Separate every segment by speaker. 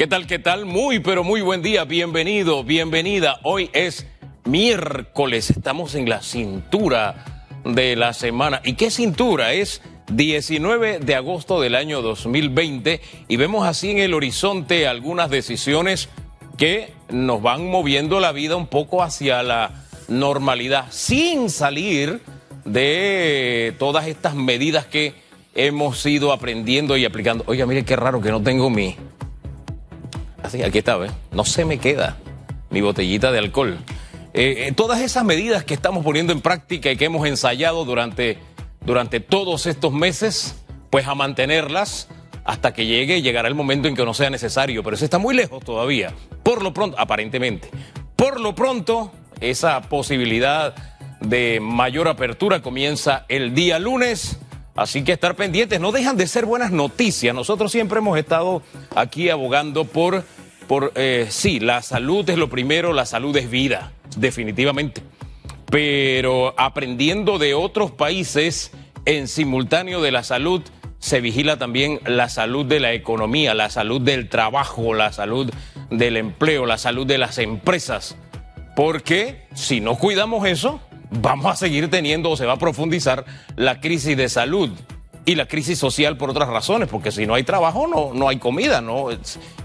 Speaker 1: ¿Qué tal, qué tal? Muy, pero muy buen día. Bienvenido, bienvenida. Hoy es miércoles. Estamos en la cintura de la semana. ¿Y qué cintura? Es 19 de agosto del año 2020 y vemos así en el horizonte algunas decisiones que nos van moviendo la vida un poco hacia la normalidad sin salir de todas estas medidas que hemos ido aprendiendo y aplicando. Oiga, mire qué raro que no tengo mi Así, aquí está, ¿ves? No se me queda mi botellita de alcohol. Eh, eh, todas esas medidas que estamos poniendo en práctica y que hemos ensayado durante, durante todos estos meses, pues a mantenerlas hasta que llegue, llegará el momento en que no sea necesario, pero eso está muy lejos todavía. Por lo pronto, aparentemente. Por lo pronto, esa posibilidad de mayor apertura comienza el día lunes. Así que estar pendientes, no dejan de ser buenas noticias. Nosotros siempre hemos estado aquí abogando por, por eh, sí, la salud es lo primero, la salud es vida, definitivamente. Pero aprendiendo de otros países en simultáneo de la salud, se vigila también la salud de la economía, la salud del trabajo, la salud del empleo, la salud de las empresas. Porque si no cuidamos eso, vamos a seguir teniendo o se va a profundizar la crisis de salud y la crisis social por otras razones, porque si no hay trabajo no, no hay comida, ¿no?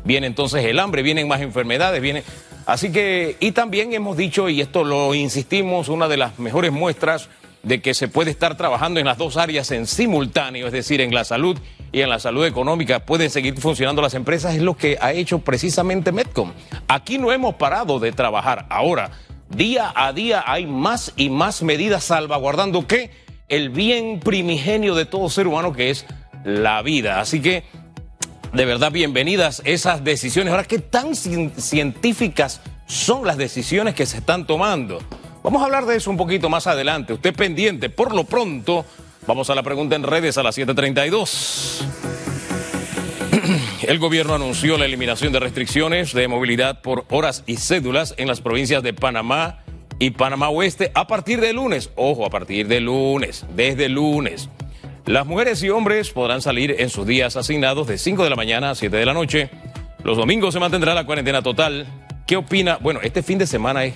Speaker 1: Viene entonces el hambre, vienen más enfermedades, viene... Así que, y también hemos dicho, y esto lo insistimos, una de las mejores muestras de que se puede estar trabajando en las dos áreas en simultáneo, es decir, en la salud y en la salud económica, pueden seguir funcionando las empresas, es lo que ha hecho precisamente Medcom. Aquí no hemos parado de trabajar. Ahora, Día a día hay más y más medidas salvaguardando que el bien primigenio de todo ser humano que es la vida. Así que, de verdad, bienvenidas esas decisiones. Ahora, ¿qué tan científicas son las decisiones que se están tomando? Vamos a hablar de eso un poquito más adelante. Usted pendiente. Por lo pronto, vamos a la pregunta en redes a las 732. El gobierno anunció la eliminación de restricciones de movilidad por horas y cédulas en las provincias de Panamá y Panamá Oeste a partir de lunes. Ojo, a partir de lunes, desde lunes. Las mujeres y hombres podrán salir en sus días asignados de 5 de la mañana a 7 de la noche. Los domingos se mantendrá la cuarentena total. ¿Qué opina? Bueno, este fin de semana es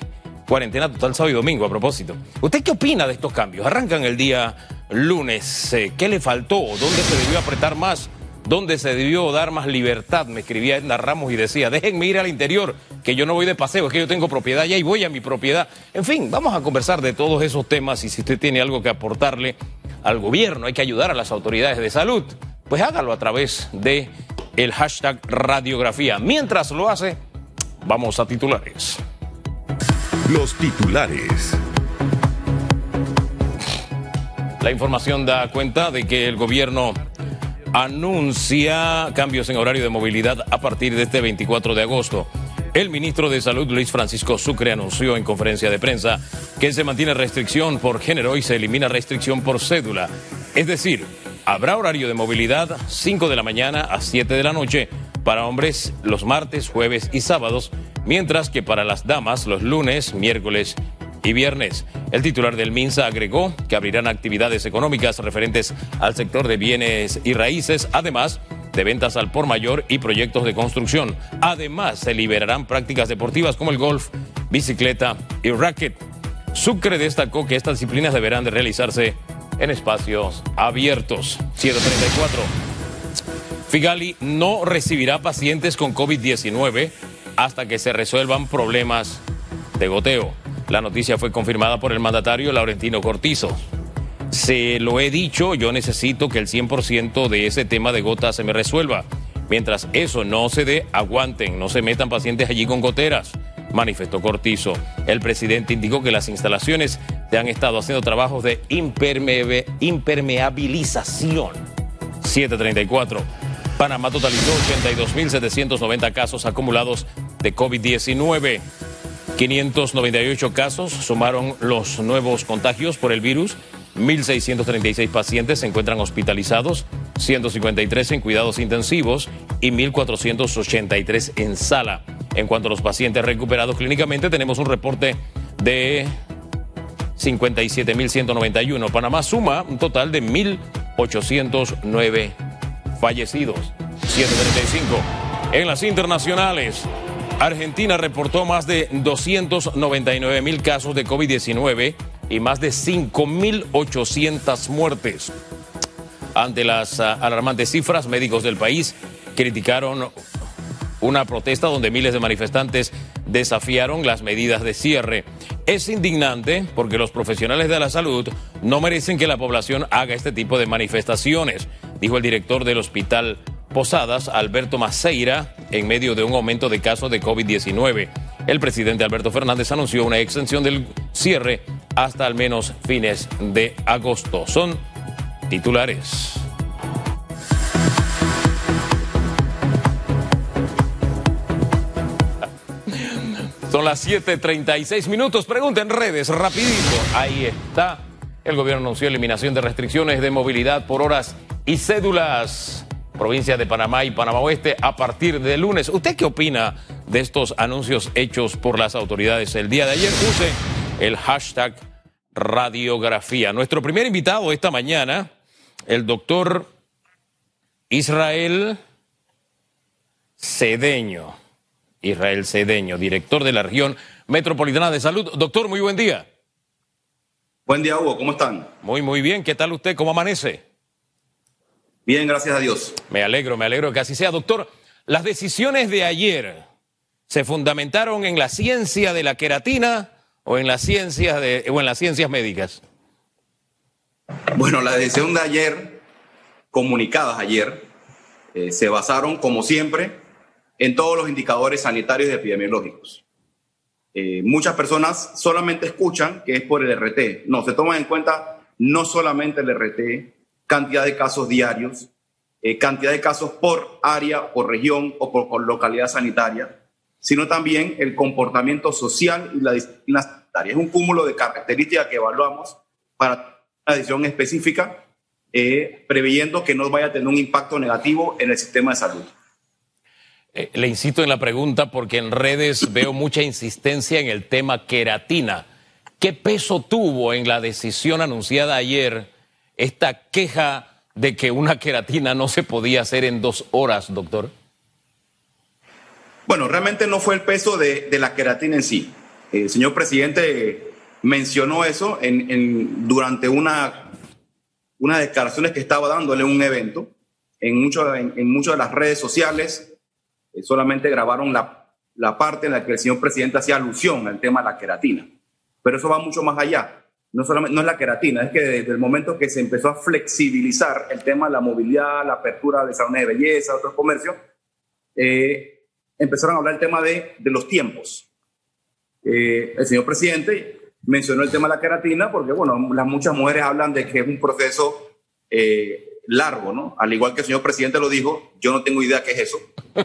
Speaker 1: cuarentena total sábado y domingo a propósito. ¿Usted qué opina de estos cambios? Arrancan el día lunes. Eh, ¿Qué le faltó? ¿Dónde se debió apretar más? Donde se debió dar más libertad, me escribía Edna Ramos y decía, déjenme ir al interior, que yo no voy de paseo, es que yo tengo propiedad ya y voy a mi propiedad. En fin, vamos a conversar de todos esos temas y si usted tiene algo que aportarle al gobierno, hay que ayudar a las autoridades de salud, pues hágalo a través de el hashtag radiografía. Mientras lo hace, vamos a titulares.
Speaker 2: Los titulares.
Speaker 1: La información da cuenta de que el gobierno anuncia cambios en horario de movilidad a partir de este 24 de agosto. El ministro de Salud, Luis Francisco Sucre, anunció en conferencia de prensa que se mantiene restricción por género y se elimina restricción por cédula. Es decir, habrá horario de movilidad 5 de la mañana a 7 de la noche para hombres los martes, jueves y sábados, mientras que para las damas los lunes, miércoles y viernes. El titular del MINSA agregó que abrirán actividades económicas referentes al sector de bienes y raíces, además de ventas al por mayor y proyectos de construcción. Además, se liberarán prácticas deportivas como el golf, bicicleta y racket. Sucre destacó que estas disciplinas deberán de realizarse en espacios abiertos. 134. Figali no recibirá pacientes con COVID-19 hasta que se resuelvan problemas de goteo. La noticia fue confirmada por el mandatario Laurentino Cortizo. Se lo he dicho, yo necesito que el 100% de ese tema de gotas se me resuelva. Mientras eso no se dé, aguanten, no se metan pacientes allí con goteras, manifestó Cortizo. El presidente indicó que las instalaciones se han estado haciendo trabajos de impermeabilización. 734. Panamá totalizó 82.790 casos acumulados de COVID-19. 598 casos sumaron los nuevos contagios por el virus. 1.636 pacientes se encuentran hospitalizados, 153 en cuidados intensivos y 1.483 en sala. En cuanto a los pacientes recuperados clínicamente, tenemos un reporte de 57.191. Panamá suma un total de 1.809 fallecidos. 735. En las internacionales, Argentina reportó más de 299 mil casos de COVID-19 y más de 5.800 muertes. Ante las ah, alarmantes cifras, médicos del país criticaron una protesta donde miles de manifestantes desafiaron las medidas de cierre. Es indignante porque los profesionales de la salud no merecen que la población haga este tipo de manifestaciones, dijo el director del hospital Posadas, Alberto Maceira, en medio de un aumento de casos de COVID-19. El presidente Alberto Fernández anunció una extensión del cierre hasta al menos fines de agosto. Son titulares. Son las 7:36 minutos. Pregunta en redes, rapidito. Ahí está. El gobierno anunció eliminación de restricciones de movilidad por horas y cédulas provincia de Panamá y Panamá Oeste a partir de lunes. ¿Usted qué opina de estos anuncios hechos por las autoridades el día de ayer? Use el hashtag radiografía. Nuestro primer invitado esta mañana, el doctor Israel Cedeño. Israel Cedeño, director de la región metropolitana de salud. Doctor, muy buen día.
Speaker 3: Buen día, Hugo. ¿Cómo están?
Speaker 1: Muy, muy bien. ¿Qué tal usted? ¿Cómo amanece?
Speaker 3: Bien, gracias a Dios.
Speaker 1: Me alegro, me alegro que así sea. Doctor, las decisiones de ayer se fundamentaron en la ciencia de la queratina o en las ciencias de, o en las ciencias médicas.
Speaker 3: Bueno, la decisión de ayer, comunicadas ayer, eh, se basaron, como siempre, en todos los indicadores sanitarios y epidemiológicos. Eh, muchas personas solamente escuchan que es por el RT. No, se toman en cuenta no solamente el RT, cantidad de casos diarios, eh, cantidad de casos por área, por región o por, localidad sanitaria, sino también el comportamiento social y la disciplina sanitaria. Es un cúmulo de características que evaluamos para una decisión específica, eh, preveyendo que no vaya a tener un impacto negativo en el sistema de salud.
Speaker 1: Eh, le insisto en la pregunta porque en redes veo mucha insistencia en el tema queratina. ¿Qué peso tuvo en la decisión anunciada ayer esta queja de que una queratina no se podía hacer en dos horas, doctor?
Speaker 3: Bueno, realmente no fue el peso de, la queratina en sí. El señor presidente mencionó eso durante una, unas declaraciones que estaba dándole un evento. En, mucho, en, muchas de las redes sociales eh, solamente grabaron la, la parte en la que el señor presidente hacía alusión al tema de la queratina. Pero eso va mucho más allá no solamente no es la queratina, es que desde el momento que se empezó a flexibilizar el tema de la movilidad, la apertura de salones de belleza, otros comercios, eh, empezaron a hablar el tema de, de los tiempos. Eh, el señor presidente mencionó el tema de la queratina porque, bueno, las muchas mujeres hablan de que es un proceso eh, largo, ¿no? Al igual que el señor presidente lo dijo, yo no tengo idea qué es eso,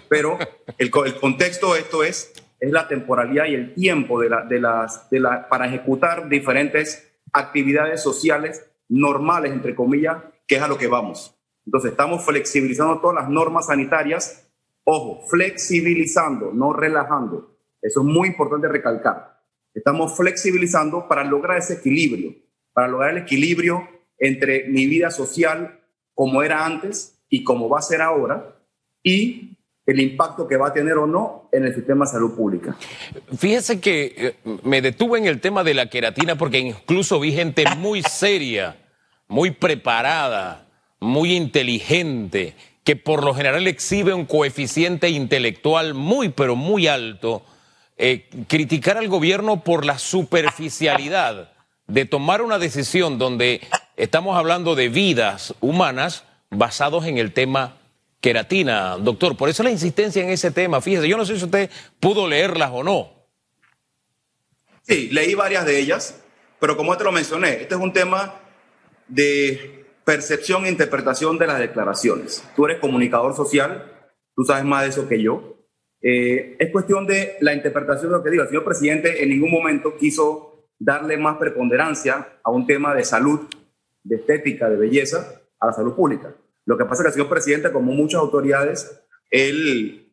Speaker 3: pero el, el contexto de esto es, es la temporalidad y el tiempo de, la, de las, de la, para ejecutar diferentes actividades sociales normales, entre comillas, que es a lo que vamos. Entonces, estamos flexibilizando todas las normas sanitarias. Ojo, flexibilizando, no relajando. Eso es muy importante recalcar. Estamos flexibilizando para lograr ese equilibrio, para lograr el equilibrio entre mi vida social como era antes y como va a ser ahora y el impacto que va a tener o no en el sistema de salud pública.
Speaker 1: Fíjese que eh, me detuve en el tema de la queratina porque incluso vi gente muy seria, muy preparada, muy inteligente, que por lo general exhibe un coeficiente intelectual muy, pero muy alto, eh, criticar al gobierno por la superficialidad de tomar una decisión donde estamos hablando de vidas humanas basados en el tema queratina, doctor. Por eso la insistencia en ese tema. Fíjese, yo no sé si usted pudo leerlas o no.
Speaker 3: Sí, leí varias de ellas, pero como te lo mencioné, este es un tema de percepción e interpretación de las declaraciones. Tú eres comunicador social, tú sabes más de eso que yo. Eh, es cuestión de la interpretación de lo que digo. El señor presidente en ningún momento quiso darle más preponderancia a un tema de salud, de estética, de belleza, a la salud pública. Lo que pasa es que el señor presidente, como muchas autoridades, él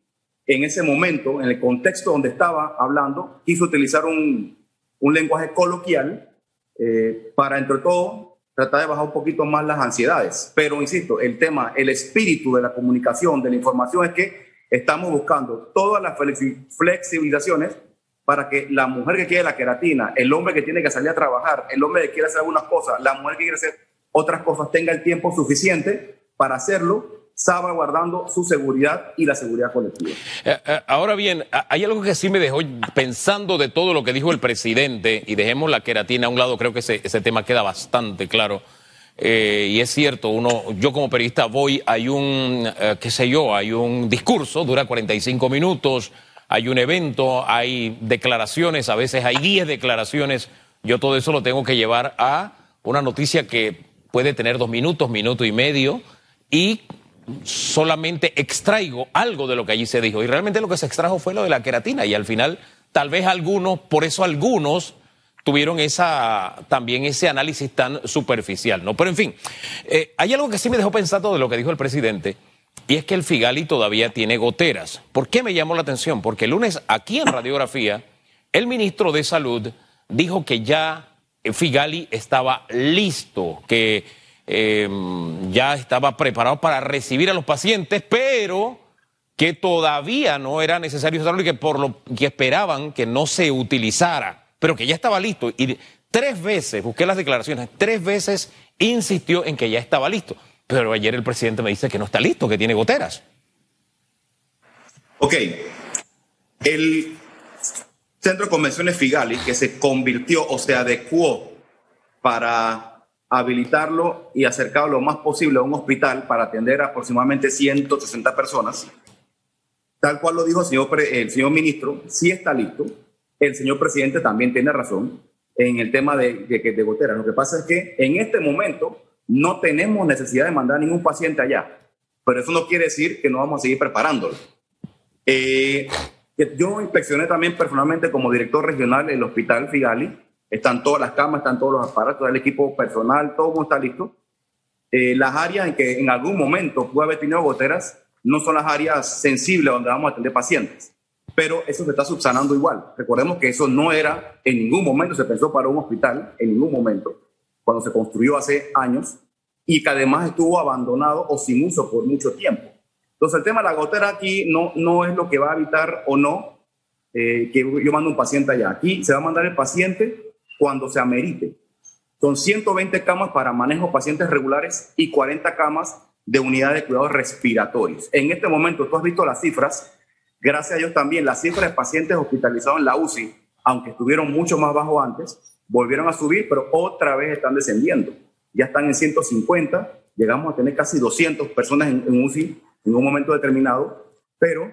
Speaker 3: en ese momento, en el contexto donde estaba hablando, quiso utilizar un, un lenguaje coloquial eh, para, entre todo, tratar de bajar un poquito más las ansiedades. Pero, insisto, el tema, el espíritu de la comunicación, de la información, es que estamos buscando todas las flexibilizaciones para que la mujer que quiere la queratina, el hombre que tiene que salir a trabajar, el hombre que quiere hacer algunas cosas, la mujer que quiere hacer otras cosas, tenga el tiempo suficiente para hacerlo salvaguardando su seguridad y la seguridad colectiva.
Speaker 1: Eh, eh, ahora bien, hay algo que sí me dejó pensando de todo lo que dijo el presidente, y dejemos la queratina a un lado, creo que ese, tema queda bastante claro. Eh, y es cierto, uno, yo como periodista voy, hay un, qué sé yo, hay un discurso, dura 45 minutos, hay un evento, hay declaraciones, a veces hay 10 declaraciones, yo todo eso lo tengo que llevar a una noticia que puede tener dos minutos, minuto y medio, y solamente extraigo algo de lo que allí se dijo. Y realmente lo que se extrajo fue lo de la queratina. Y al final, tal vez algunos, por eso algunos tuvieron esa, también ese análisis tan superficial, ¿no? Pero en fin, eh, hay algo que sí me dejó pensando de lo que dijo el presidente, y es que el Figali todavía tiene goteras. ¿Por qué me llamó la atención? Porque el lunes aquí en Radiografía, el ministro de Salud dijo que ya Figali estaba listo, que Em, ya estaba preparado para recibir a los pacientes, pero que todavía no era necesario usarlo y que por lo que esperaban que no se utilizara, pero que ya estaba listo. Y tres veces, busqué las declaraciones, tres veces insistió en que ya estaba listo. Pero ayer el presidente me dice que no está listo, que tiene goteras.
Speaker 3: Ok. El Centro de Convenciones Figali, que se convirtió o se adecuó para habilitarlo y acercarlo lo más posible a un hospital para atender a aproximadamente 160 personas. Tal cual lo dijo el señor, el señor ministro, sí está listo. El señor presidente también tiene razón en el tema de, de, de goteras. Lo que pasa es que en este momento no tenemos necesidad de mandar ningún paciente allá, pero eso no quiere decir que no vamos a seguir preparándolo. Eh, yo inspeccioné también personalmente como director regional el hospital Figali están todas las camas, están todos los aparatos, el equipo personal, todo está listo. Eh, las áreas en que en algún momento puede haber tenido goteras no son las áreas sensibles donde vamos a atender pacientes, pero eso se está subsanando igual. Recordemos que eso no era, en ningún momento se pensó para un hospital, en ningún momento, cuando se construyó hace años, y que además estuvo abandonado o sin uso por mucho tiempo. Entonces el tema de la gotera aquí no, no es lo que va a evitar o no eh, que yo mando un paciente allá. Aquí se va a mandar el paciente cuando se amerite. Son 120 camas para manejo de pacientes regulares y 40 camas de unidad de cuidados respiratorios. En este momento, tú has visto las cifras, gracias a Dios también, las cifras de pacientes hospitalizados en la UCI, aunque estuvieron mucho más bajo antes, volvieron a subir, pero otra vez están descendiendo. Ya están en 150, llegamos a tener casi 200 personas en, UCI en un momento determinado, pero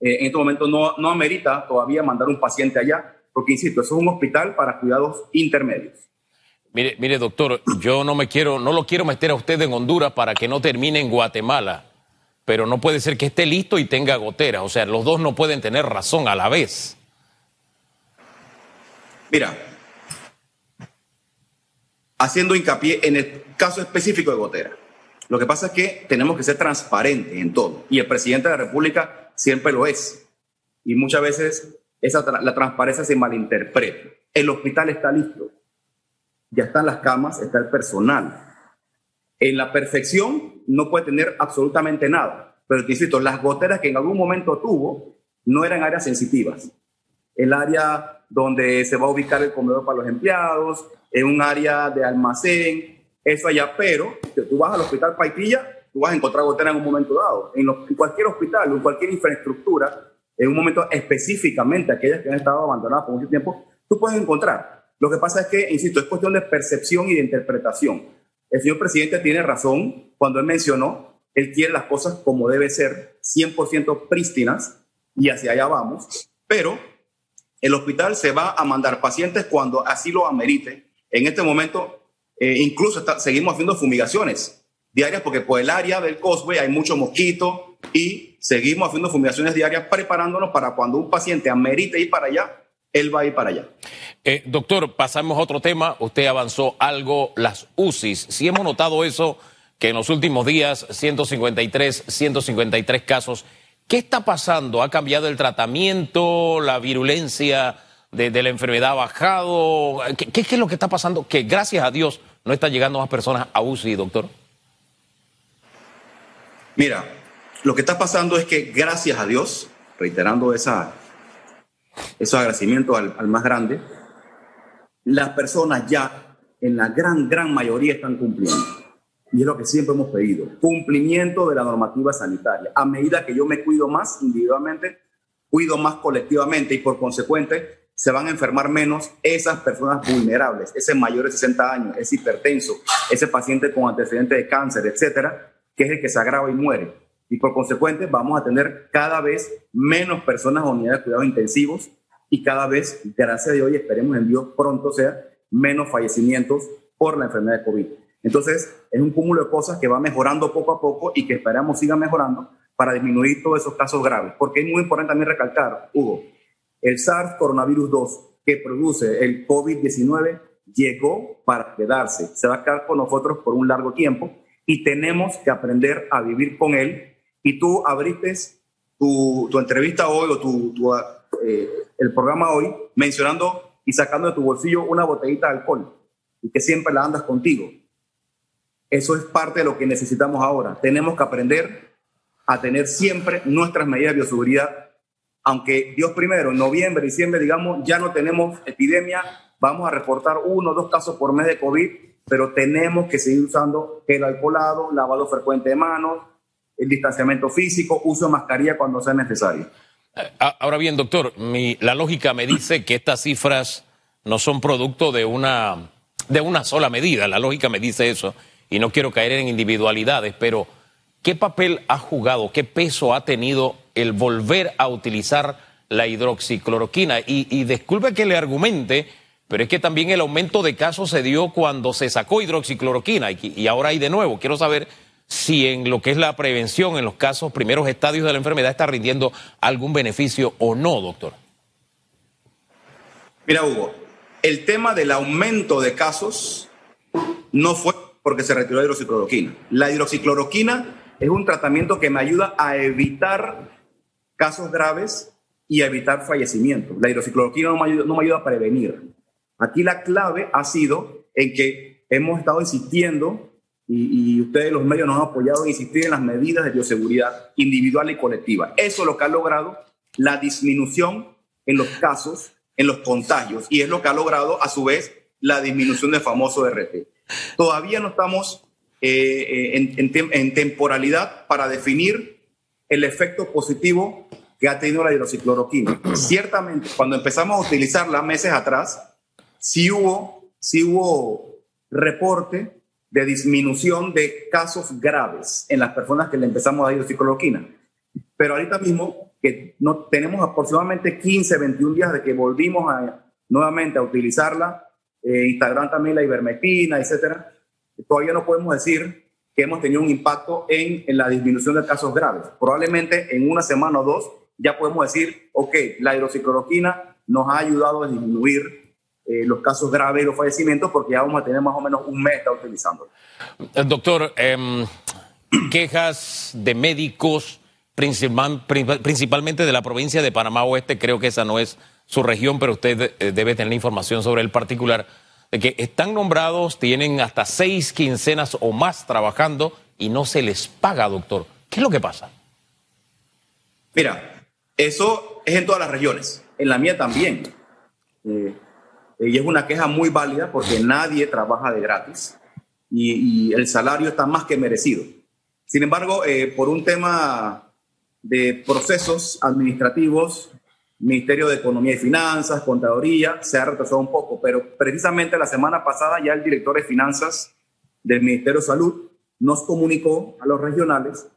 Speaker 3: eh, en este momento no, no amerita todavía mandar un paciente allá porque insisto, eso es un hospital para cuidados intermedios.
Speaker 1: Mire, mire, doctor, yo no me quiero, no lo quiero meter a usted en Honduras para que no termine en Guatemala, pero no puede ser que esté listo y tenga goteras. O sea, los dos no pueden tener razón a la vez.
Speaker 3: Mira, haciendo hincapié en el caso específico de gotera. Lo que pasa es que tenemos que ser transparentes en todo, y el presidente de la República siempre lo es. Y muchas veces esa la transparencia se malinterpreta. El hospital está listo, ya están las camas, está el personal. En la perfección no puede tener absolutamente nada, pero te insisto, las goteras que en algún momento tuvo no eran áreas sensitivas. El área donde se va a ubicar el comedor para los empleados, en un área de almacén, eso allá, pero si tú vas al hospital Paitilla, tú vas a encontrar goteras en un momento dado. En, en cualquier hospital, en cualquier infraestructura, en un momento específicamente aquellas que han estado abandonadas por mucho tiempo, tú puedes encontrar. Lo que pasa es que, insisto, es cuestión de percepción y de interpretación. El señor presidente tiene razón cuando él mencionó, él quiere las cosas como debe ser, 100% prístinas, y hacia allá vamos, pero el hospital se va a mandar pacientes cuando así lo amerite. En este momento, eh, incluso seguimos haciendo fumigaciones diarias porque por el área del Cosway hay mucho mosquito y seguimos haciendo fumigaciones diarias preparándonos para cuando un paciente amerite ir para allá, él va a ir para allá.
Speaker 1: Eh, doctor, pasamos a otro tema. Usted avanzó algo, las UCIs. Si hemos notado eso, que en los últimos días, 153, 153 casos. ¿Qué está pasando? ¿Ha cambiado el tratamiento? ¿La virulencia de, la enfermedad ha bajado? ¿Qué, ¿Qué, es lo que está pasando? Que gracias a Dios no están llegando más personas a UCI, doctor.
Speaker 3: Mira, lo que está pasando es que gracias a Dios, reiterando esa, esos agradecimientos al, al más grande, las personas ya en la gran, gran mayoría están cumpliendo. Y es lo que siempre hemos pedido, cumplimiento de la normativa sanitaria. A medida que yo me cuido más individualmente, cuido más colectivamente y por consecuente se van a enfermar menos esas personas vulnerables, ese mayor de 60 años, ese hipertenso, ese paciente con antecedentes de cáncer, etcétera, que es el que se agrava y muere. Y por consecuente vamos a tener cada vez menos personas en unidades de cuidados intensivos y cada vez, gracias a Dios y esperemos en Dios pronto sea, menos fallecimientos por la enfermedad de COVID. Entonces, es un cúmulo de cosas que va mejorando poco a poco y que esperamos siga mejorando para disminuir todos esos casos graves. Porque es muy importante también recalcar, Hugo, el SARS coronavirus 2 que produce el COVID-19 llegó para quedarse. Se va a quedar con nosotros por un largo tiempo y tenemos que aprender a vivir con él. Y tú abriste tu, tu entrevista hoy o tu, tu eh, el programa hoy mencionando y sacando de tu bolsillo una botellita de alcohol y que siempre la andas contigo. Eso es parte de lo que necesitamos ahora. Tenemos que aprender a tener siempre nuestras medidas de bioseguridad. Aunque Dios primero, en noviembre, diciembre, digamos, ya no tenemos epidemia, vamos a reportar uno o dos casos por mes de COVID, pero tenemos que seguir usando el alcoholado, lavado frecuente de manos, el distanciamiento físico, uso de mascarilla cuando sea necesario.
Speaker 1: Eh, ahora bien, doctor, la lógica me dice que estas cifras no son producto de una, de una sola medida. La lógica me dice eso y no quiero caer en individualidades, pero ¿qué papel ha jugado, qué peso ha tenido el volver a utilizar la hidroxicloroquina? Y, y disculpe que le argumente, pero es que también el aumento de casos se dio cuando se sacó hidroxicloroquina y, y ahora hay de nuevo. Quiero saber si en lo que es la prevención, en los casos, primeros estadios de la enfermedad, está rindiendo algún beneficio o no, doctor.
Speaker 3: Mira, Hugo, el tema del aumento de casos no fue porque se retiró la hidroxicloroquina. La hidroxicloroquina es un tratamiento que me ayuda a evitar casos graves y a evitar fallecimientos. La hidroxicloroquina no me, ayuda, no me ayuda a prevenir. Aquí la clave ha sido en que hemos estado insistiendo y, y, ustedes los medios nos han apoyado en insistir en las medidas de bioseguridad individual y colectiva. Eso es lo que ha logrado la disminución en los casos, en los contagios, y es lo que ha logrado a su vez la disminución del famoso RT. Todavía no estamos eh, en, en, en, temporalidad para definir el efecto positivo que ha tenido la hidroxicloroquina. Ciertamente, cuando empezamos a utilizarla meses atrás, sí hubo, sí hubo reporte de disminución de casos graves en las personas que le empezamos a dar. Pero ahorita mismo, que no, tenemos aproximadamente 15, 21 días de que volvimos a, nuevamente a utilizarla, eh, Instagram también la ivermectina, etcétera, todavía no podemos decir que hemos tenido un impacto en, en, la disminución de casos graves. Probablemente en una semana o dos ya podemos decir, ok, la hidroxicloroquina nos ha ayudado a disminuir eh, los casos graves y los fallecimientos porque ya vamos a tener más o menos un mes de utilizando.
Speaker 1: Eh, doctor, eh, quejas de médicos, principal, principalmente de la provincia de Panamá Oeste, creo que esa no es su región, pero usted eh, debe tener información sobre el particular, de que están nombrados, tienen hasta seis quincenas o más trabajando y no se les paga, doctor. ¿Qué es lo que pasa?
Speaker 3: Mira, eso es en todas las regiones, en la mía también. Eh, y es una queja muy válida porque nadie trabaja de gratis y, el salario está más que merecido. Sin embargo, eh, por un tema de procesos administrativos, Ministerio de Economía y Finanzas, Contaduría, se ha retrasado un poco, pero precisamente la semana pasada ya el director de Finanzas del Ministerio de Salud nos comunicó a los regionales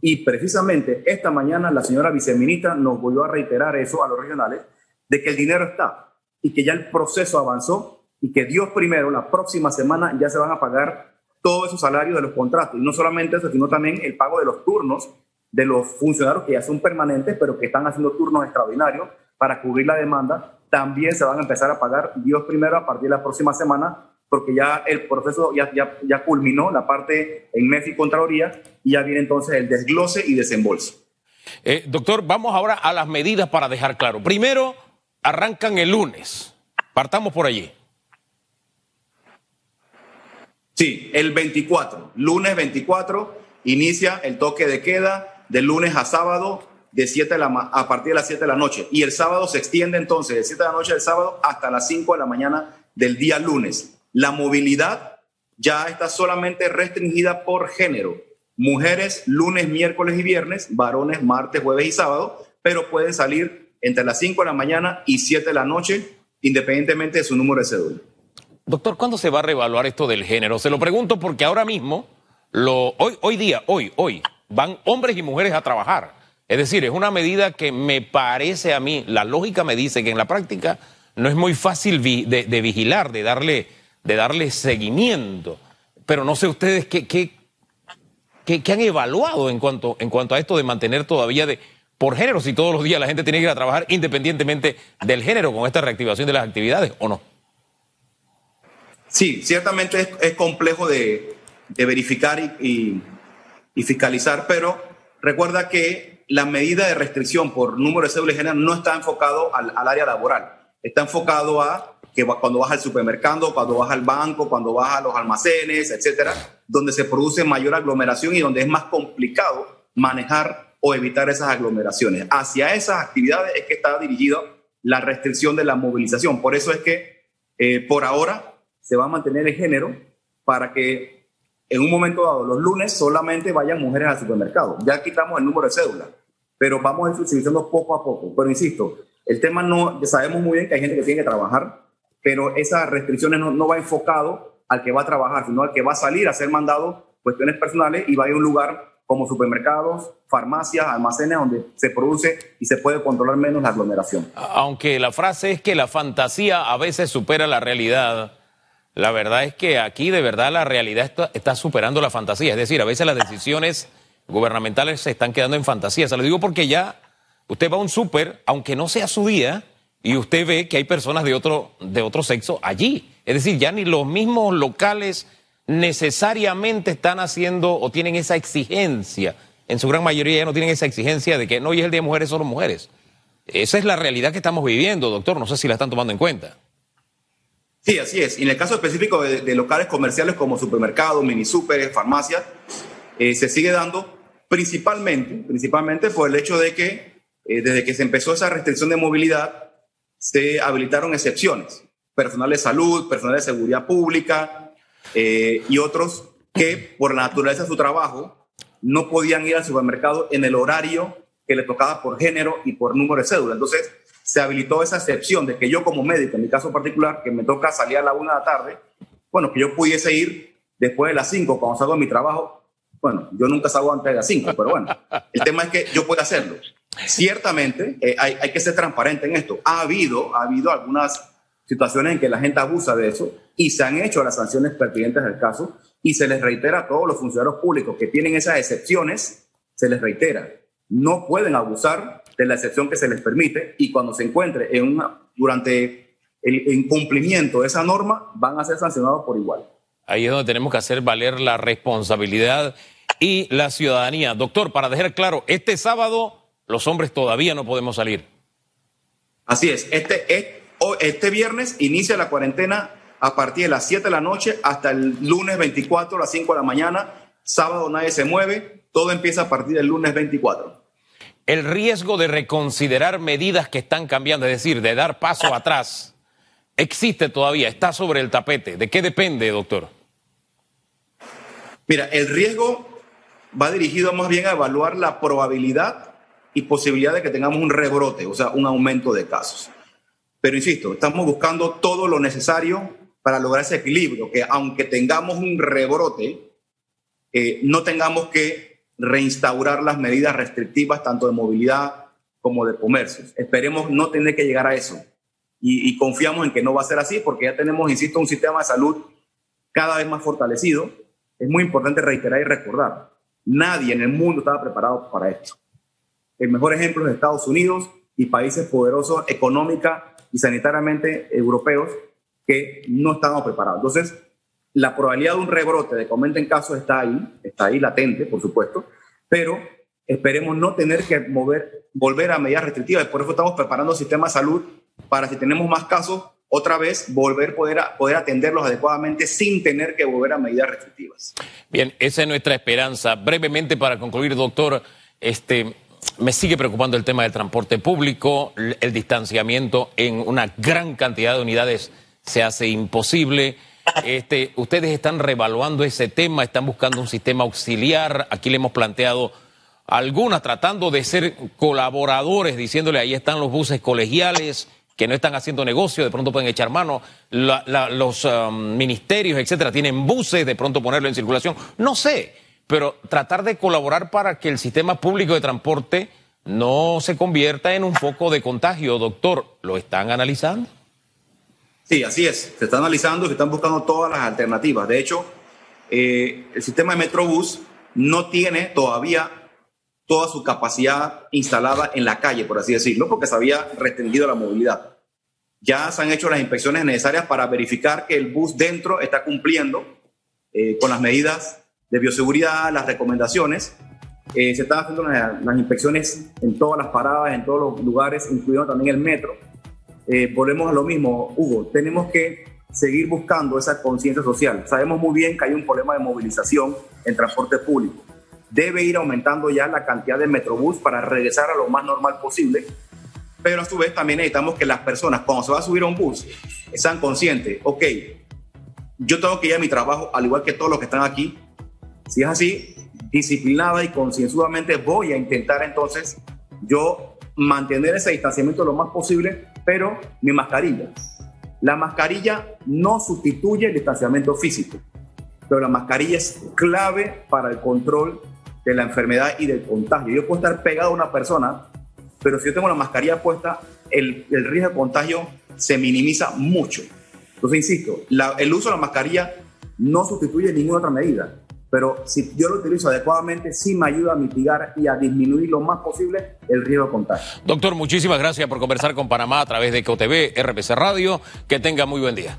Speaker 3: y precisamente esta mañana la señora viceministra nos volvió a reiterar eso a los regionales, de que el dinero está y que ya el proceso avanzó y que Dios primero, la próxima semana ya se van a pagar todos esos salarios de los contratos. Y no solamente eso, sino también el pago de los turnos de los funcionarios que ya son permanentes, pero que están haciendo turnos extraordinarios para cubrir la demanda, también se van a empezar a pagar Dios primero a partir de la próxima semana, porque ya el proceso ya, ya, ya culminó, la parte en MEF y Contraloría, y ya viene entonces el desglose y desembolso.
Speaker 1: Eh, doctor, vamos ahora a las medidas para dejar claro. Primero, arrancan el lunes. Partamos por allí.
Speaker 3: Sí, el 24, lunes 24, inicia el toque de queda de lunes a sábado de 7 de la, a partir de las 7 de la noche. Y el sábado se extiende entonces de 7 de la noche del sábado hasta las 5 de la mañana del día lunes. La movilidad ya está solamente restringida por género. Mujeres lunes, miércoles y viernes, varones martes, jueves y sábado, pero pueden salir entre las 5 de la mañana y 7 de la noche, independientemente de su número de cédula.
Speaker 1: Doctor, ¿cuándo se va a reevaluar esto del género? Se lo pregunto porque ahora mismo, lo, hoy, hoy día, hoy, hoy, van hombres y mujeres a trabajar. Es decir, es una medida que me parece a mí, la lógica me dice que en la práctica no es muy fácil de, vigilar, de darle, de darle seguimiento. Pero no sé ustedes qué, qué, qué, han evaluado en cuanto, en cuanto a esto de mantener todavía de, por género, si todos los días la gente tiene que ir a trabajar independientemente del género con esta reactivación de las actividades o no.
Speaker 3: Sí, ciertamente es, complejo de, verificar y, fiscalizar, pero recuerda que la medida de restricción por número de cédulas género no está enfocado al, área laboral, está enfocado a que cuando vas al supermercado, cuando vas al banco, cuando vas a los almacenes, etcétera, donde se produce mayor aglomeración y donde es más complicado manejar o evitar esas aglomeraciones. Hacia esas actividades es que está dirigida la restricción de la movilización. Por eso es que eh, por ahora se va a mantener el género para que en un momento dado, los lunes, solamente vayan mujeres al supermercado. Ya quitamos el número de cédula, pero vamos a ir flexibilizando poco a poco. Pero insisto, el tema no, sabemos muy bien que hay gente que tiene que trabajar, pero esas restricciones no, no va enfocado al que va a trabajar, sino al que va a salir a ser mandado cuestiones personales y va a ir a un lugar como supermercados, farmacias, almacenes donde se produce y se puede controlar menos la aglomeración.
Speaker 1: Aunque la frase es que la fantasía a veces supera la realidad, la verdad es que aquí de verdad la realidad está, superando la fantasía. Es decir, a veces las decisiones gubernamentales se están quedando en fantasía. Se lo digo porque ya usted va a un súper, aunque no sea su día, y usted ve que hay personas de otro, de otro sexo allí. Es decir, ya ni los mismos locales necesariamente están haciendo o tienen esa exigencia. En su gran mayoría ya no tienen esa exigencia de que no, hoy es el Día de Mujeres, solo mujeres. Esa es la realidad que estamos viviendo, doctor. No sé si la están tomando en cuenta.
Speaker 3: Sí, así es. Y en el caso específico de, locales comerciales como supermercados, mini super, farmacias, eh, se sigue dando principalmente, principalmente por el hecho de que eh, desde que se empezó esa restricción de movilidad, se habilitaron excepciones. Personal de salud, personal de seguridad pública eh, y otros que por la naturaleza de su trabajo no podían ir al supermercado en el horario que le tocaba por género y por número de cédula. Entonces, se habilitó esa excepción de que yo como médico, en mi caso particular, que me toca salir a la una de la tarde, bueno, que yo pudiese ir después de las cinco cuando salgo de mi trabajo. Bueno, yo nunca salgo antes de las cinco, pero bueno, el tema es que yo puedo hacerlo. Ciertamente eh, hay, hay, que ser transparente en esto. Ha habido, ha habido algunas situaciones en que la gente abusa de eso y se han hecho las sanciones pertinentes del caso y se les reitera a todos los funcionarios públicos que tienen esas excepciones, se les reitera, no pueden abusar de la excepción que se les permite y cuando se encuentre en una, durante el incumplimiento de esa norma van a ser sancionados por igual.
Speaker 1: Ahí es donde tenemos que hacer valer la responsabilidad y la ciudadanía. Doctor, para dejar claro, este sábado los hombres todavía no podemos salir.
Speaker 3: Así es, este, este viernes inicia la cuarentena a partir de las 7 de la noche hasta el lunes 24 a las 5 de la mañana. Sábado nadie se mueve, todo empieza a partir del lunes 24
Speaker 1: el riesgo de reconsiderar medidas que están cambiando, es decir, de dar paso atrás, existe todavía, está sobre el tapete. ¿De qué depende, doctor?
Speaker 3: Mira, el riesgo va dirigido más bien a evaluar la probabilidad y posibilidad de que tengamos un rebrote, o sea, un aumento de casos. Pero insisto, estamos buscando todo lo necesario para lograr ese equilibrio, que aunque tengamos un rebrote, eh, no tengamos que reinstaurar las medidas restrictivas tanto de movilidad como de comercio. Esperemos no tener que llegar a eso y, confiamos en que no va a ser así porque ya tenemos, insisto, un sistema de salud cada vez más fortalecido. Es muy importante reiterar y recordar, nadie en el mundo estaba preparado para esto. El mejor ejemplo es Estados Unidos y países poderosos económica y sanitariamente europeos que no estaban preparados. Entonces, la probabilidad de un rebrote de comenten casos está ahí, está ahí latente, por supuesto, pero esperemos no tener que mover, volver a medidas restrictivas. Por eso estamos preparando el sistema de salud para si tenemos más casos, otra vez volver poder, a, poder atenderlos adecuadamente sin tener que volver a medidas restrictivas.
Speaker 1: Bien, esa es nuestra esperanza. Brevemente para concluir, doctor, Este, me sigue preocupando el tema del transporte público, el distanciamiento en una gran cantidad de unidades se hace imposible. Este, ustedes están revaluando ese tema, están buscando un sistema auxiliar. Aquí le hemos planteado algunas tratando de ser colaboradores, diciéndole ahí están los buses colegiales que no están haciendo negocio, de pronto pueden echar mano. los um, ministerios, etcétera, tienen buses, de pronto ponerlo en circulación. No sé, pero tratar de colaborar para que el sistema público de transporte no se convierta en un foco de contagio. Doctor, ¿lo están analizando?
Speaker 3: Sí, así es. Se está analizando y se están buscando todas las alternativas. De hecho, eh, el sistema de Metrobús no tiene todavía toda su capacidad instalada en la calle, por así decirlo, porque se había restringido la movilidad. Ya se han hecho las inspecciones necesarias para verificar que el bus dentro está cumpliendo eh, con las medidas de bioseguridad, las recomendaciones. Eh, se están haciendo las, inspecciones en todas las paradas, en todos los lugares, incluyendo también el metro eh, volvemos a lo mismo, Hugo, tenemos que seguir buscando esa conciencia social. Sabemos muy bien que hay un problema de movilización en transporte público. Debe ir aumentando ya la cantidad de metrobús para regresar a lo más normal posible, pero a su vez también necesitamos que las personas, cuando se va a subir a un bus, sean conscientes, ok, yo tengo que ir a mi trabajo, al igual que todos los que están aquí. Si es así, disciplinada y concienzudamente voy a intentar entonces yo mantener ese distanciamiento lo más posible, pero mi mascarilla. La mascarilla no sustituye el distanciamiento físico, pero la mascarilla es clave para el control de la enfermedad y del contagio. Yo puedo estar pegado a una persona, pero si yo tengo la mascarilla puesta, el, el riesgo de contagio se minimiza mucho. Entonces, insisto, el uso de la mascarilla no sustituye ninguna otra medida pero si yo lo utilizo adecuadamente, sí me ayuda a mitigar y a disminuir lo más posible el riesgo de contagio.
Speaker 1: Doctor, muchísimas gracias por conversar con Panamá a través de COTV, RPC Radio. Que tenga muy buen día.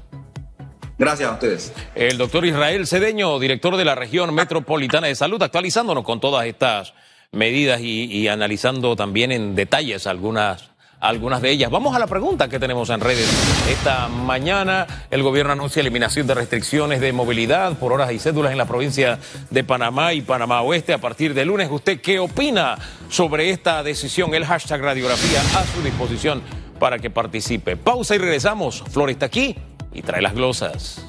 Speaker 3: Gracias a ustedes.
Speaker 1: El doctor Israel Cedeño, director de la región metropolitana de salud, actualizándonos con todas estas medidas y, y analizando también en detalles algunas algunas de ellas. Vamos a la pregunta que tenemos en redes. Esta mañana el gobierno anuncia eliminación de restricciones de movilidad por horas y cédulas en la provincia de Panamá y Panamá Oeste a partir de lunes. ¿Usted qué opina sobre esta decisión? El hashtag radiografía a su disposición para que participe. Pausa y regresamos. Flor está aquí y trae las glosas.